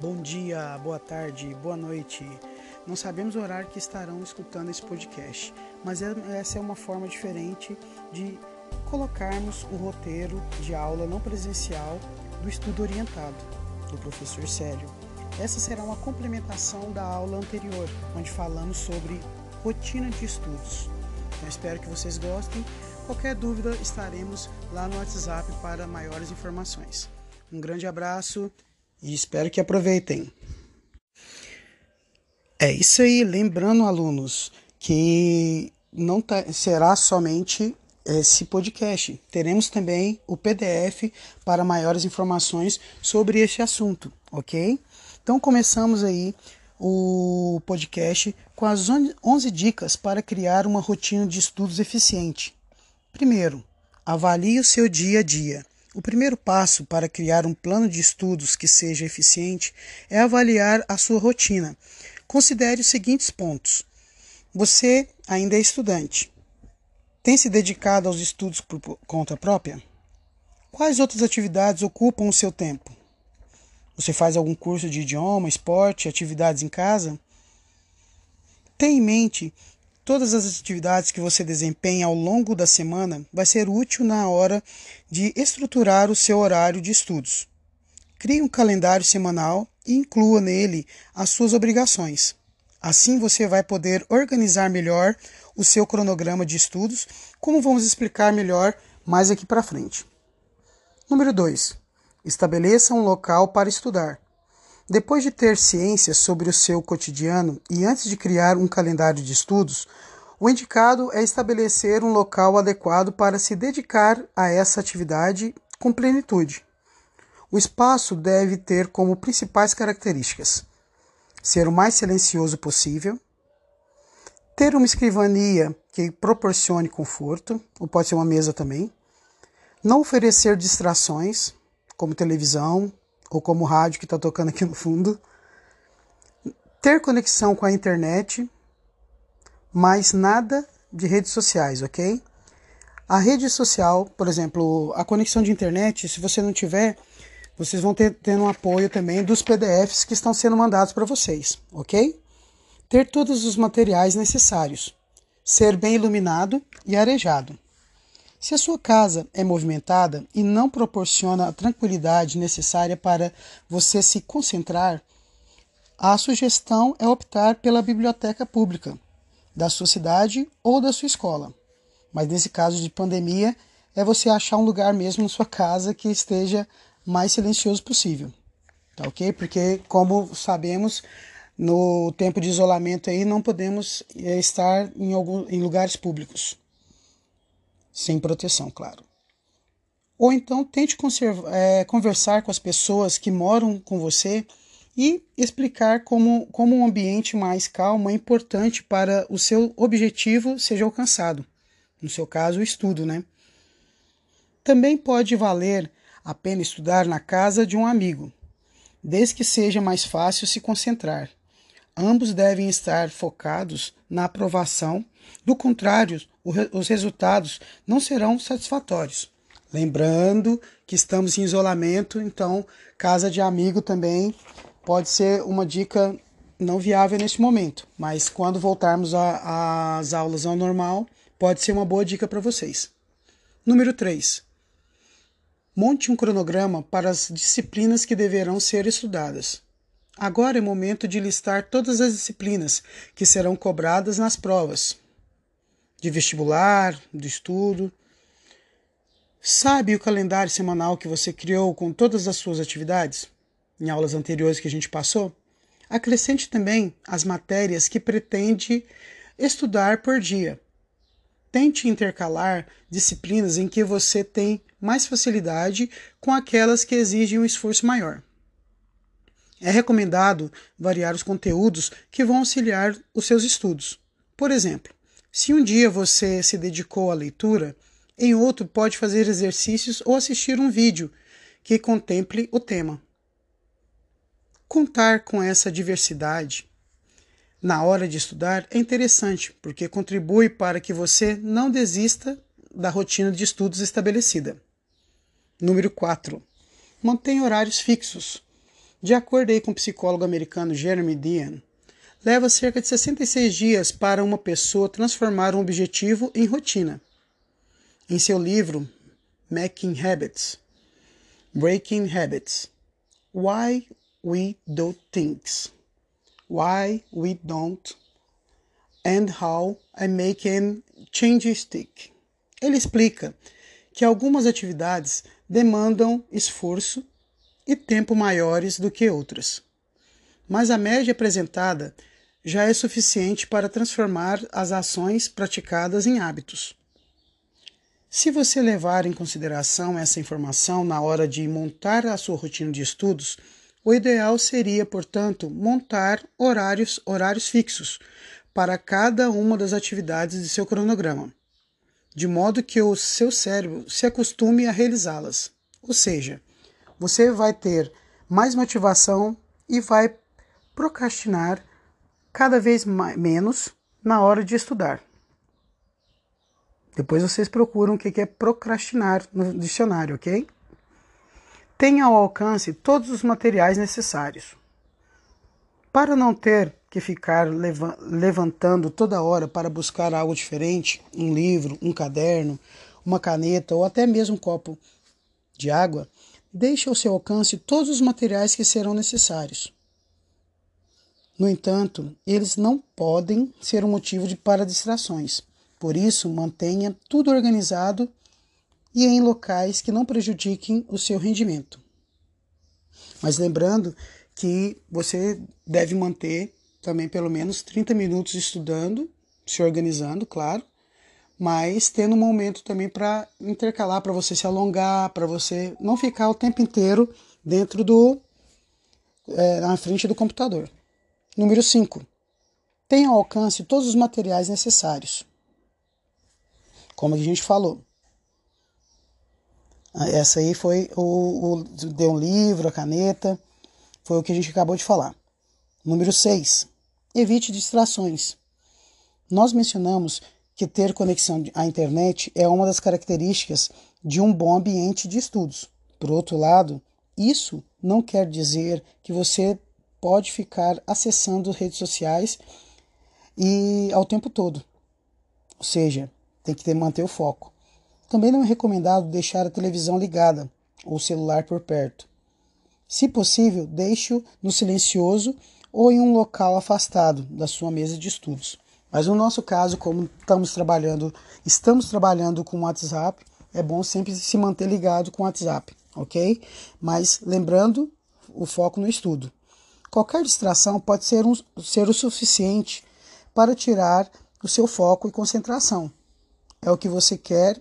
Bom dia, boa tarde, boa noite. Não sabemos o horário que estarão escutando esse podcast, mas é, essa é uma forma diferente de colocarmos o roteiro de aula não presencial do estudo orientado do professor Célio. Essa será uma complementação da aula anterior, onde falamos sobre rotina de estudos. Então, espero que vocês gostem. Qualquer dúvida, estaremos lá no WhatsApp para maiores informações. Um grande abraço e espero que aproveitem. É isso aí, lembrando alunos que não tá, será somente esse podcast. Teremos também o PDF para maiores informações sobre este assunto, ok? Então começamos aí o podcast com as 11 dicas para criar uma rotina de estudos eficiente. Primeiro, avalie o seu dia a dia. O primeiro passo para criar um plano de estudos que seja eficiente é avaliar a sua rotina. Considere os seguintes pontos. Você ainda é estudante. Tem se dedicado aos estudos por conta própria? Quais outras atividades ocupam o seu tempo? Você faz algum curso de idioma, esporte, atividades em casa? Tenha em mente todas as atividades que você desempenha ao longo da semana vai ser útil na hora de estruturar o seu horário de estudos. Crie um calendário semanal e inclua nele as suas obrigações. Assim você vai poder organizar melhor o seu cronograma de estudos, como vamos explicar melhor mais aqui para frente. Número 2. Estabeleça um local para estudar. Depois de ter ciência sobre o seu cotidiano e antes de criar um calendário de estudos, o indicado é estabelecer um local adequado para se dedicar a essa atividade com plenitude. O espaço deve ter como principais características ser o mais silencioso possível, ter uma escrivania que proporcione conforto, ou pode ser uma mesa também, não oferecer distrações, como televisão, ou como o rádio que está tocando aqui no fundo. Ter conexão com a internet, mas nada de redes sociais, ok? A rede social, por exemplo, a conexão de internet, se você não tiver, vocês vão ter tendo um apoio também dos PDFs que estão sendo mandados para vocês, ok? Ter todos os materiais necessários. Ser bem iluminado e arejado. Se a sua casa é movimentada e não proporciona a tranquilidade necessária para você se concentrar, a sugestão é optar pela biblioteca pública da sua cidade ou da sua escola. Mas nesse caso de pandemia, é você achar um lugar mesmo na sua casa que esteja mais silencioso possível. Tá ok? Porque, como sabemos, no tempo de isolamento aí não podemos eh, estar em, algum, em lugares públicos sem proteção, claro. Ou então tente é, conversar com as pessoas que moram com você e explicar como, como um ambiente mais calmo é importante para o seu objetivo seja alcançado. No seu caso, o estudo, né? Também pode valer a pena estudar na casa de um amigo, desde que seja mais fácil se concentrar. Ambos devem estar focados na aprovação, do contrário, os resultados não serão satisfatórios. Lembrando que estamos em isolamento, então casa de amigo também pode ser uma dica não viável neste momento, mas quando voltarmos às aulas ao normal, pode ser uma boa dica para vocês. Número 3. Monte um cronograma para as disciplinas que deverão ser estudadas. Agora é momento de listar todas as disciplinas que serão cobradas nas provas de vestibular, do estudo. Sabe o calendário semanal que você criou com todas as suas atividades? Em aulas anteriores que a gente passou? Acrescente também as matérias que pretende estudar por dia. Tente intercalar disciplinas em que você tem mais facilidade com aquelas que exigem um esforço maior. É recomendado variar os conteúdos que vão auxiliar os seus estudos. Por exemplo, se um dia você se dedicou à leitura, em outro pode fazer exercícios ou assistir um vídeo que contemple o tema. Contar com essa diversidade na hora de estudar é interessante, porque contribui para que você não desista da rotina de estudos estabelecida. Número 4. Mantenha horários fixos. De acordo com o psicólogo americano Jeremy Dean, leva cerca de 66 dias para uma pessoa transformar um objetivo em rotina. Em seu livro Making Habits, Breaking Habits, Why We Do Things, Why We Don't, and How I Make a Change Stick. Ele explica que algumas atividades demandam esforço e tempo maiores do que outras. Mas a média apresentada já é suficiente para transformar as ações praticadas em hábitos. Se você levar em consideração essa informação na hora de montar a sua rotina de estudos, o ideal seria, portanto, montar horários, horários fixos para cada uma das atividades de seu cronograma, de modo que o seu cérebro se acostume a realizá-las. Ou seja, você vai ter mais motivação e vai procrastinar cada vez mais, menos na hora de estudar. Depois vocês procuram o que é procrastinar no dicionário, ok? Tenha ao alcance todos os materiais necessários. Para não ter que ficar levantando toda hora para buscar algo diferente, um livro, um caderno, uma caneta ou até mesmo um copo de água, deixe ao seu alcance todos os materiais que serão necessários. No entanto, eles não podem ser um motivo de para distrações. Por isso, mantenha tudo organizado e em locais que não prejudiquem o seu rendimento. Mas lembrando que você deve manter também pelo menos 30 minutos estudando, se organizando, claro, mas tendo um momento também para intercalar, para você se alongar, para você não ficar o tempo inteiro dentro do é, na frente do computador. Número 5. Tenha ao alcance todos os materiais necessários. Como a gente falou. Essa aí foi o, o deu um livro, a caneta, foi o que a gente acabou de falar. Número 6. Evite distrações. Nós mencionamos que ter conexão à internet é uma das características de um bom ambiente de estudos. Por outro lado, isso não quer dizer que você pode ficar acessando redes sociais e ao tempo todo. Ou seja, tem que ter, manter o foco. Também não é recomendado deixar a televisão ligada ou o celular por perto. Se possível, deixe-o no silencioso ou em um local afastado da sua mesa de estudos. Mas no nosso caso, como estamos trabalhando, estamos trabalhando com o WhatsApp, é bom sempre se manter ligado com o WhatsApp, ok? Mas lembrando o foco no estudo. Qualquer distração pode ser, um, ser o suficiente para tirar o seu foco e concentração. É o que você quer,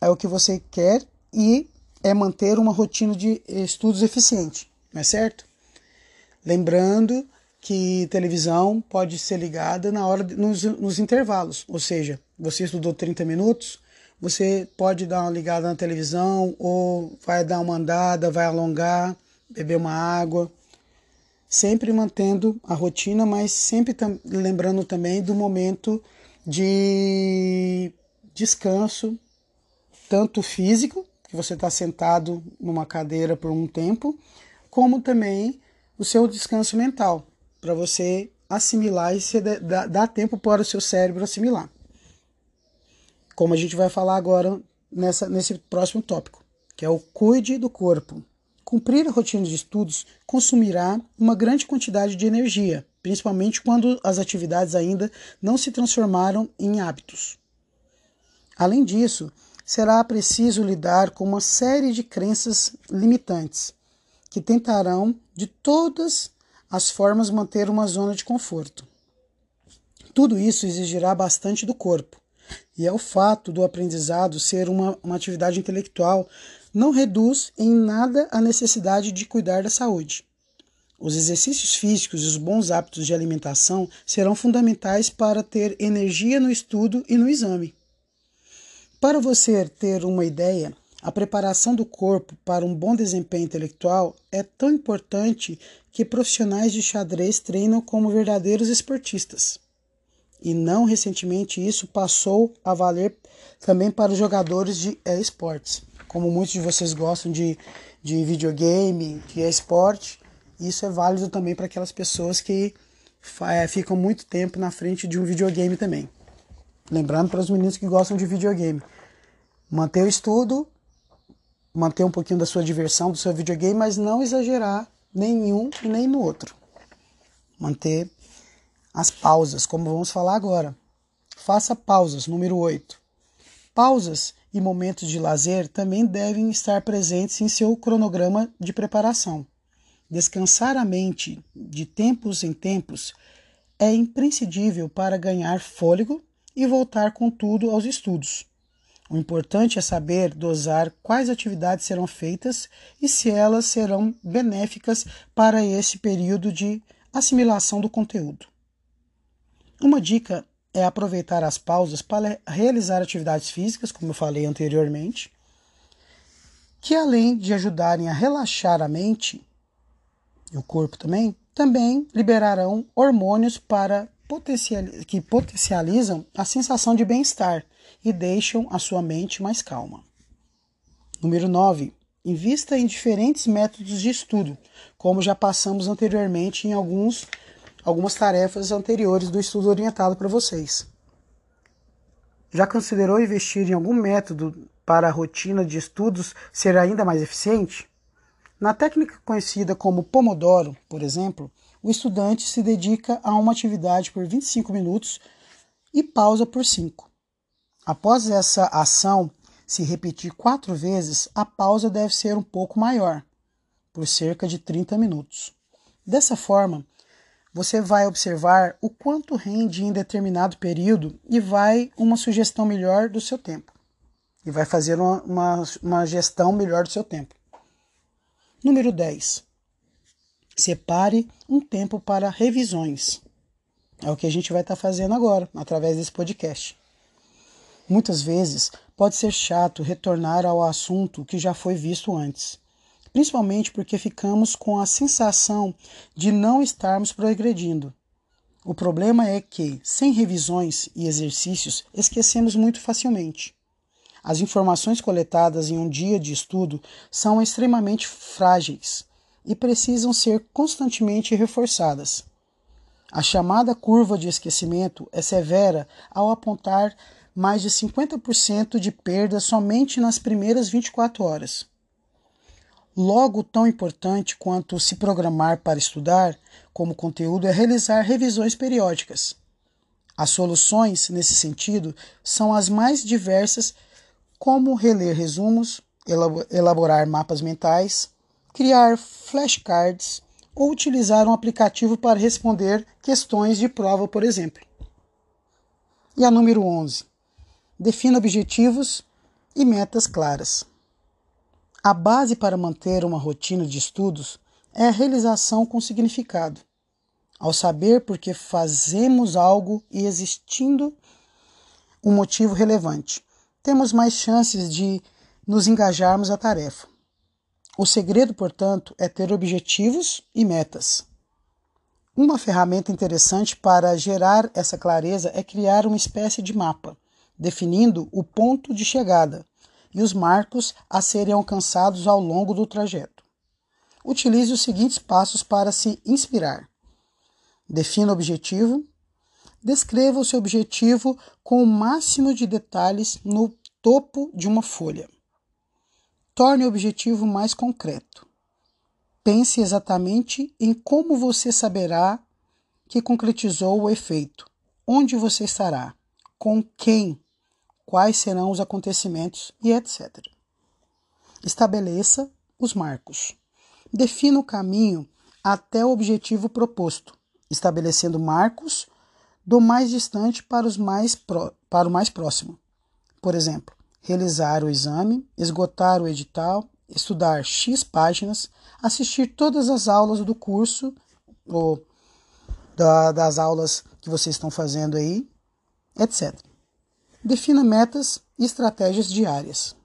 é o que você quer e é manter uma rotina de estudos eficiente, não é certo? Lembrando que televisão pode ser ligada na hora nos, nos intervalos, ou seja, você estudou 30 minutos, você pode dar uma ligada na televisão ou vai dar uma andada, vai alongar, beber uma água, sempre mantendo a rotina, mas sempre tam lembrando também do momento de descanso, tanto físico, que você está sentado numa cadeira por um tempo, como também o seu descanso mental, para você assimilar e dar tempo para o seu cérebro assimilar. Como a gente vai falar agora nessa, nesse próximo tópico, que é o cuide do corpo. Cumprir a rotina de estudos consumirá uma grande quantidade de energia, principalmente quando as atividades ainda não se transformaram em hábitos. Além disso, será preciso lidar com uma série de crenças limitantes que tentarão de todas as formas manter uma zona de conforto. Tudo isso exigirá bastante do corpo, e é o fato do aprendizado ser uma, uma atividade intelectual não reduz em nada a necessidade de cuidar da saúde. Os exercícios físicos e os bons hábitos de alimentação serão fundamentais para ter energia no estudo e no exame. Para você ter uma ideia, a preparação do corpo para um bom desempenho intelectual é tão importante que profissionais de xadrez treinam como verdadeiros esportistas. E não recentemente isso passou a valer também para os jogadores de esportes. Como muitos de vocês gostam de, de videogame, de esporte, Isso é válido também para aquelas pessoas que é, ficam muito tempo na frente de um videogame também. Lembrando para os meninos que gostam de videogame, manter o estudo, manter um pouquinho da sua diversão, do seu videogame, mas não exagerar nenhum e nem no outro. Manter as pausas, como vamos falar agora. Faça pausas, número 8. Pausas e momentos de lazer também devem estar presentes em seu cronograma de preparação. Descansar a mente de tempos em tempos é imprescindível para ganhar fôlego e voltar com tudo aos estudos. O importante é saber dosar quais atividades serão feitas e se elas serão benéficas para esse período de assimilação do conteúdo. Uma dica é aproveitar as pausas para realizar atividades físicas, como eu falei anteriormente, que além de ajudarem a relaxar a mente e o corpo também, também liberarão hormônios para que potencializam a sensação de bem-estar e deixam a sua mente mais calma. Número 9. Invista em diferentes métodos de estudo, como já passamos anteriormente em alguns, algumas tarefas anteriores do estudo orientado para vocês. Já considerou investir em algum método para a rotina de estudos ser ainda mais eficiente? Na técnica conhecida como Pomodoro, por exemplo, o estudante se dedica a uma atividade por 25 minutos e pausa por 5. Após essa ação se repetir quatro vezes, a pausa deve ser um pouco maior, por cerca de 30 minutos. Dessa forma, você vai observar o quanto rende em determinado período e vai uma sugestão melhor do seu tempo. E vai fazer uma, uma, uma gestão melhor do seu tempo. Número 10. Separe um tempo para revisões. É o que a gente vai estar tá fazendo agora, através desse podcast. Muitas vezes pode ser chato retornar ao assunto que já foi visto antes, principalmente porque ficamos com a sensação de não estarmos progredindo. O problema é que, sem revisões e exercícios, esquecemos muito facilmente. As informações coletadas em um dia de estudo são extremamente frágeis e precisam ser constantemente reforçadas. A chamada curva de esquecimento é severa ao apontar mais de 50% de perda somente nas primeiras 24 horas. Logo, tão importante quanto se programar para estudar, como conteúdo, é realizar revisões periódicas. As soluções, nesse sentido, são as mais diversas como reler resumos, elaborar mapas mentais, criar flashcards ou utilizar um aplicativo para responder questões de prova, por exemplo. E a número 11. Defina objetivos e metas claras. A base para manter uma rotina de estudos é a realização com significado. Ao saber por que fazemos algo e existindo um motivo relevante temos mais chances de nos engajarmos à tarefa. O segredo, portanto, é ter objetivos e metas. Uma ferramenta interessante para gerar essa clareza é criar uma espécie de mapa, definindo o ponto de chegada e os marcos a serem alcançados ao longo do trajeto. Utilize os seguintes passos para se inspirar: defina o objetivo, Descreva o seu objetivo com o máximo de detalhes no topo de uma folha. Torne o objetivo mais concreto. Pense exatamente em como você saberá que concretizou o efeito, onde você estará, com quem, quais serão os acontecimentos e etc. Estabeleça os marcos. Defina o caminho até o objetivo proposto, estabelecendo marcos do mais distante para, os mais pro, para o mais próximo. Por exemplo, realizar o exame, esgotar o edital, estudar X páginas, assistir todas as aulas do curso ou da, das aulas que vocês estão fazendo aí, etc. Defina metas e estratégias diárias.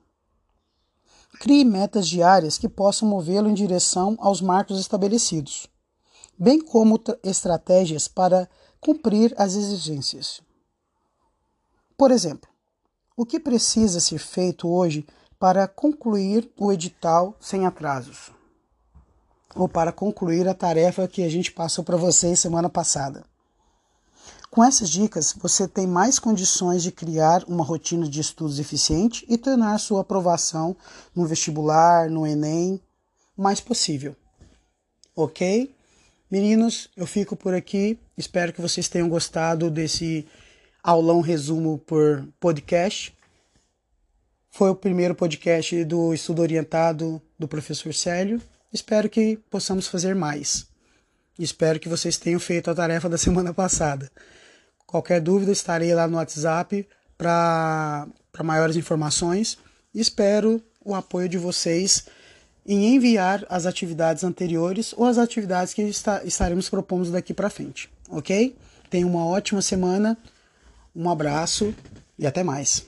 Crie metas diárias que possam movê-lo em direção aos marcos estabelecidos, bem como estratégias para cumprir as exigências. Por exemplo, o que precisa ser feito hoje para concluir o edital sem atrasos? ou para concluir a tarefa que a gente passou para vocês semana passada. Com essas dicas, você tem mais condições de criar uma rotina de estudos eficiente e tornar sua aprovação no vestibular, no Enem, mais possível. Ok? Meninos, eu fico por aqui. Espero que vocês tenham gostado desse aulão resumo por podcast. Foi o primeiro podcast do estudo orientado do professor Célio. Espero que possamos fazer mais. Espero que vocês tenham feito a tarefa da semana passada. Qualquer dúvida, estarei lá no WhatsApp para maiores informações. Espero o apoio de vocês em enviar as atividades anteriores ou as atividades que está, estaremos propondo daqui para frente, ok? Tenha uma ótima semana, um abraço e até mais.